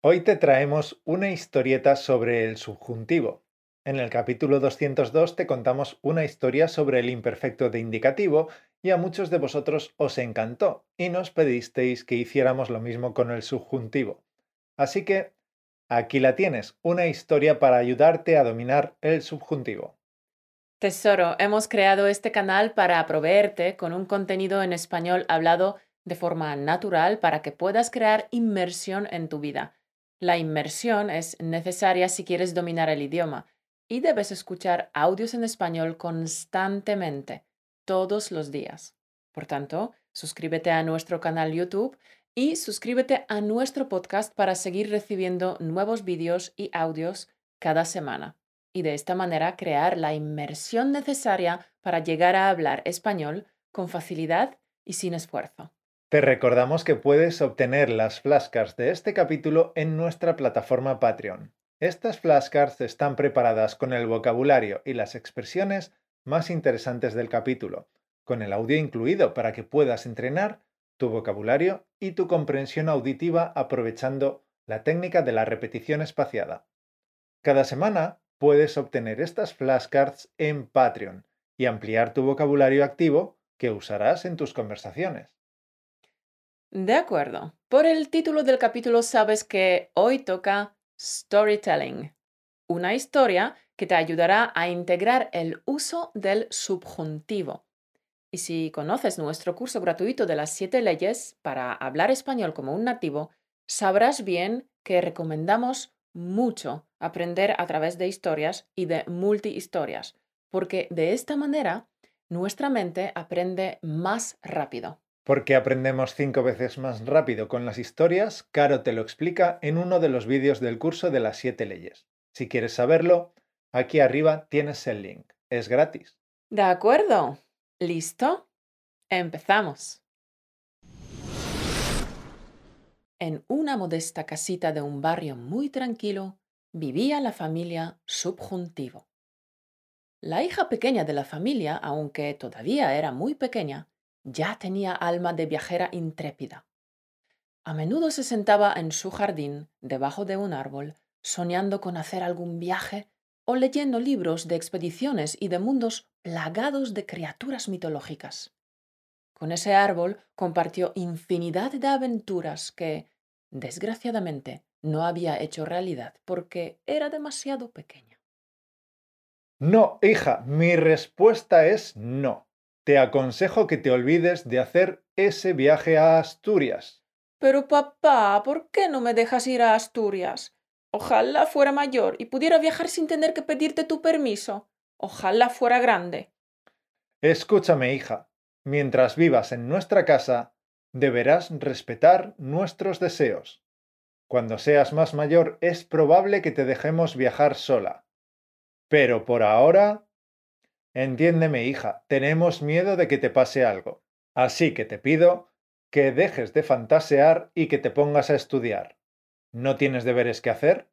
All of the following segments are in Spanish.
Hoy te traemos una historieta sobre el subjuntivo. En el capítulo 202 te contamos una historia sobre el imperfecto de indicativo y a muchos de vosotros os encantó y nos pedisteis que hiciéramos lo mismo con el subjuntivo. Así que aquí la tienes, una historia para ayudarte a dominar el subjuntivo. Tesoro, hemos creado este canal para proveerte con un contenido en español hablado de forma natural para que puedas crear inmersión en tu vida. La inmersión es necesaria si quieres dominar el idioma y debes escuchar audios en español constantemente, todos los días. Por tanto, suscríbete a nuestro canal YouTube y suscríbete a nuestro podcast para seguir recibiendo nuevos vídeos y audios cada semana y de esta manera crear la inmersión necesaria para llegar a hablar español con facilidad y sin esfuerzo. Te recordamos que puedes obtener las flashcards de este capítulo en nuestra plataforma Patreon. Estas flashcards están preparadas con el vocabulario y las expresiones más interesantes del capítulo, con el audio incluido para que puedas entrenar tu vocabulario y tu comprensión auditiva aprovechando la técnica de la repetición espaciada. Cada semana puedes obtener estas flashcards en Patreon y ampliar tu vocabulario activo que usarás en tus conversaciones. De acuerdo. Por el título del capítulo sabes que hoy toca storytelling, una historia que te ayudará a integrar el uso del subjuntivo. Y si conoces nuestro curso gratuito de las siete leyes para hablar español como un nativo, sabrás bien que recomendamos mucho aprender a través de historias y de multihistorias, porque de esta manera nuestra mente aprende más rápido. Porque aprendemos cinco veces más rápido con las historias, Caro te lo explica en uno de los vídeos del curso de las siete leyes. Si quieres saberlo, aquí arriba tienes el link. Es gratis. De acuerdo. ¿Listo? Empezamos. En una modesta casita de un barrio muy tranquilo vivía la familia Subjuntivo. La hija pequeña de la familia, aunque todavía era muy pequeña, ya tenía alma de viajera intrépida. A menudo se sentaba en su jardín, debajo de un árbol, soñando con hacer algún viaje o leyendo libros de expediciones y de mundos plagados de criaturas mitológicas. Con ese árbol compartió infinidad de aventuras que, desgraciadamente, no había hecho realidad porque era demasiado pequeña. No, hija, mi respuesta es no. Te aconsejo que te olvides de hacer ese viaje a Asturias. Pero papá, ¿por qué no me dejas ir a Asturias? Ojalá fuera mayor y pudiera viajar sin tener que pedirte tu permiso. Ojalá fuera grande. Escúchame, hija. Mientras vivas en nuestra casa, deberás respetar nuestros deseos. Cuando seas más mayor es probable que te dejemos viajar sola. Pero por ahora... Entiéndeme, hija, tenemos miedo de que te pase algo. Así que te pido que dejes de fantasear y que te pongas a estudiar. ¿No tienes deberes que hacer?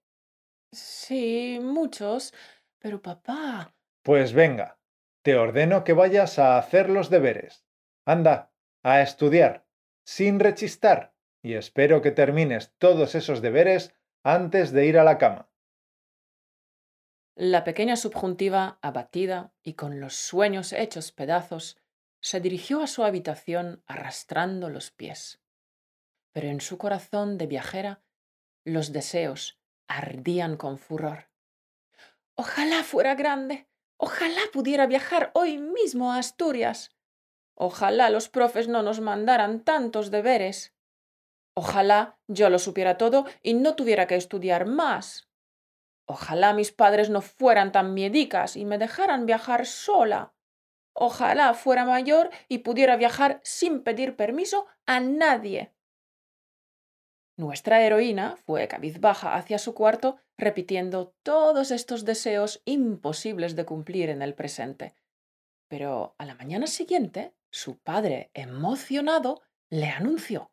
Sí, muchos. Pero papá. Pues venga, te ordeno que vayas a hacer los deberes. Anda, a estudiar, sin rechistar, y espero que termines todos esos deberes antes de ir a la cama. La pequeña subjuntiva, abatida y con los sueños hechos pedazos, se dirigió a su habitación arrastrando los pies. Pero en su corazón de viajera los deseos ardían con furor. Ojalá fuera grande, ojalá pudiera viajar hoy mismo a Asturias. Ojalá los profes no nos mandaran tantos deberes. Ojalá yo lo supiera todo y no tuviera que estudiar más. Ojalá mis padres no fueran tan miedicas y me dejaran viajar sola. Ojalá fuera mayor y pudiera viajar sin pedir permiso a nadie. Nuestra heroína fue cabizbaja hacia su cuarto repitiendo todos estos deseos imposibles de cumplir en el presente. Pero a la mañana siguiente su padre, emocionado, le anunció.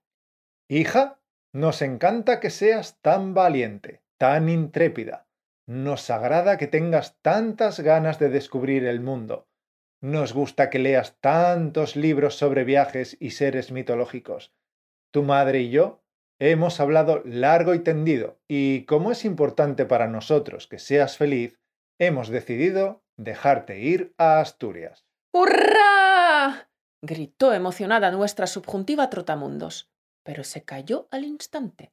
Hija, nos encanta que seas tan valiente, tan intrépida. Nos agrada que tengas tantas ganas de descubrir el mundo. Nos gusta que leas tantos libros sobre viajes y seres mitológicos. Tu madre y yo hemos hablado largo y tendido y como es importante para nosotros que seas feliz, hemos decidido dejarte ir a Asturias. ¡Hurra! gritó emocionada nuestra subjuntiva Trotamundos, pero se calló al instante,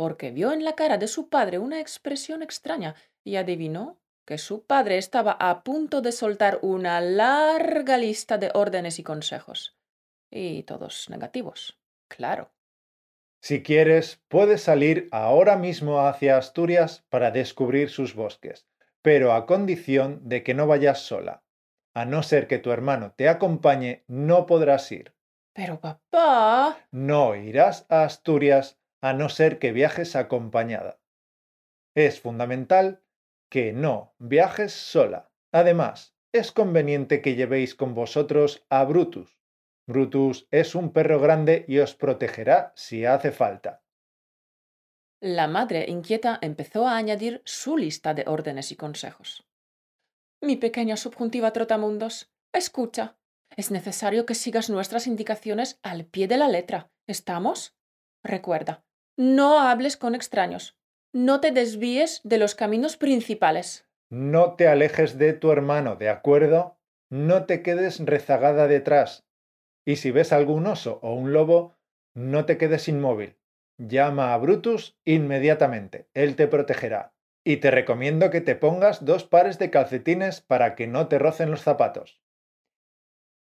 porque vio en la cara de su padre una expresión extraña y adivinó que su padre estaba a punto de soltar una larga lista de órdenes y consejos. Y todos negativos, claro. Si quieres, puedes salir ahora mismo hacia Asturias para descubrir sus bosques, pero a condición de que no vayas sola. A no ser que tu hermano te acompañe, no podrás ir. Pero papá. No irás a Asturias a no ser que viajes acompañada. Es fundamental que no viajes sola. Además, es conveniente que llevéis con vosotros a Brutus. Brutus es un perro grande y os protegerá si hace falta. La madre inquieta empezó a añadir su lista de órdenes y consejos. Mi pequeña subjuntiva Trotamundos, escucha. Es necesario que sigas nuestras indicaciones al pie de la letra. ¿Estamos? Recuerda, no hables con extraños. No te desvíes de los caminos principales. No te alejes de tu hermano, ¿de acuerdo? No te quedes rezagada detrás. Y si ves algún oso o un lobo, no te quedes inmóvil. Llama a Brutus inmediatamente. Él te protegerá. Y te recomiendo que te pongas dos pares de calcetines para que no te rocen los zapatos.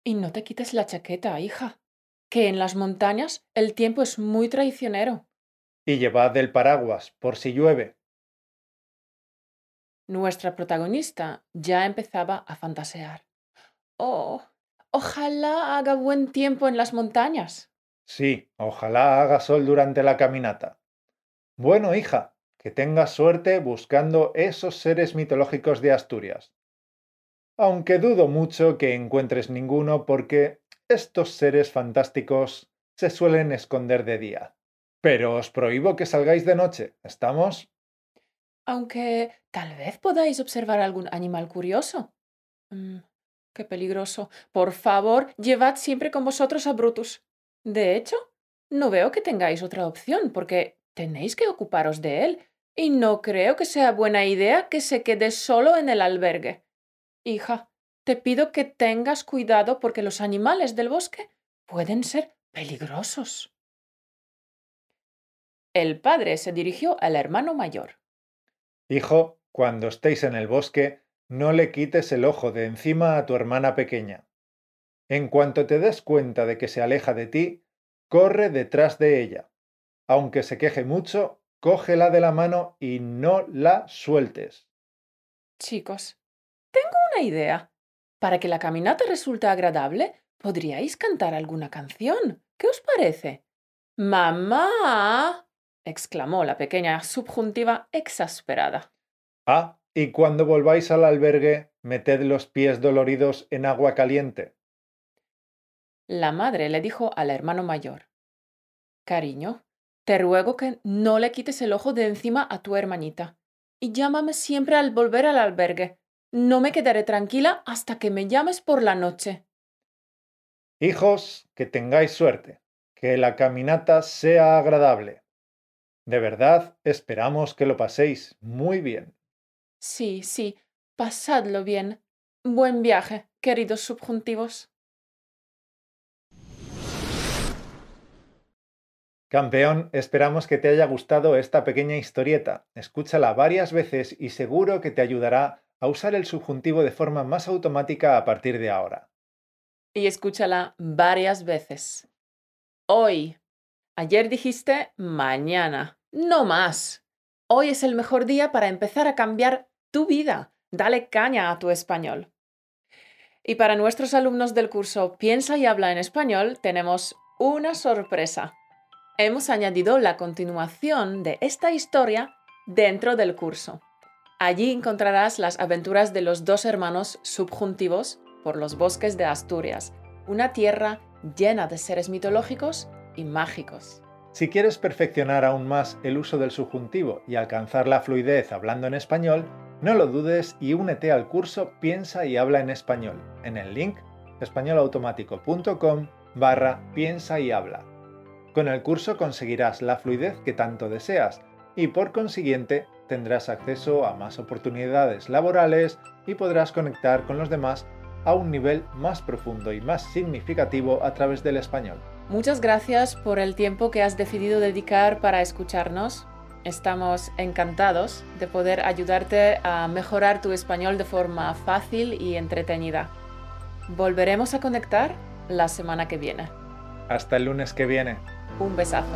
Y no te quites la chaqueta, hija, que en las montañas el tiempo es muy traicionero. Y llevad el paraguas, por si llueve. Nuestra protagonista ya empezaba a fantasear. Oh, ojalá haga buen tiempo en las montañas. Sí, ojalá haga sol durante la caminata. Bueno, hija, que tengas suerte buscando esos seres mitológicos de Asturias. Aunque dudo mucho que encuentres ninguno porque estos seres fantásticos se suelen esconder de día. Pero os prohíbo que salgáis de noche, ¿estamos? Aunque tal vez podáis observar algún animal curioso. Mm, qué peligroso. Por favor, llevad siempre con vosotros a Brutus. De hecho, no veo que tengáis otra opción, porque tenéis que ocuparos de él, y no creo que sea buena idea que se quede solo en el albergue. Hija, te pido que tengas cuidado porque los animales del bosque pueden ser peligrosos. El padre se dirigió al hermano mayor. Hijo, cuando estéis en el bosque, no le quites el ojo de encima a tu hermana pequeña. En cuanto te des cuenta de que se aleja de ti, corre detrás de ella. Aunque se queje mucho, cógela de la mano y no la sueltes. Chicos, tengo una idea. Para que la caminata resulte agradable, podríais cantar alguna canción. ¿Qué os parece? Mamá. Exclamó la pequeña subjuntiva exasperada. Ah, y cuando volváis al albergue, meted los pies doloridos en agua caliente. La madre le dijo al hermano mayor. Cariño, te ruego que no le quites el ojo de encima a tu hermanita. Y llámame siempre al volver al albergue. No me quedaré tranquila hasta que me llames por la noche. Hijos, que tengáis suerte, que la caminata sea agradable. De verdad, esperamos que lo paséis muy bien. Sí, sí, pasadlo bien. Buen viaje, queridos subjuntivos. Campeón, esperamos que te haya gustado esta pequeña historieta. Escúchala varias veces y seguro que te ayudará a usar el subjuntivo de forma más automática a partir de ahora. Y escúchala varias veces. Hoy. Ayer dijiste mañana. No más. Hoy es el mejor día para empezar a cambiar tu vida. Dale caña a tu español. Y para nuestros alumnos del curso Piensa y habla en español tenemos una sorpresa hemos añadido la continuación de esta historia dentro del curso. Allí encontrarás las aventuras de los dos hermanos subjuntivos por los bosques de Asturias, una tierra llena de seres mitológicos y mágicos. Si quieres perfeccionar aún más el uso del subjuntivo y alcanzar la fluidez hablando en español, no lo dudes y únete al curso Piensa y habla en español en el link españolautomático.com barra piensa y habla. Con el curso conseguirás la fluidez que tanto deseas y por consiguiente tendrás acceso a más oportunidades laborales y podrás conectar con los demás a un nivel más profundo y más significativo a través del español. Muchas gracias por el tiempo que has decidido dedicar para escucharnos. Estamos encantados de poder ayudarte a mejorar tu español de forma fácil y entretenida. Volveremos a conectar la semana que viene. Hasta el lunes que viene. Un besazo.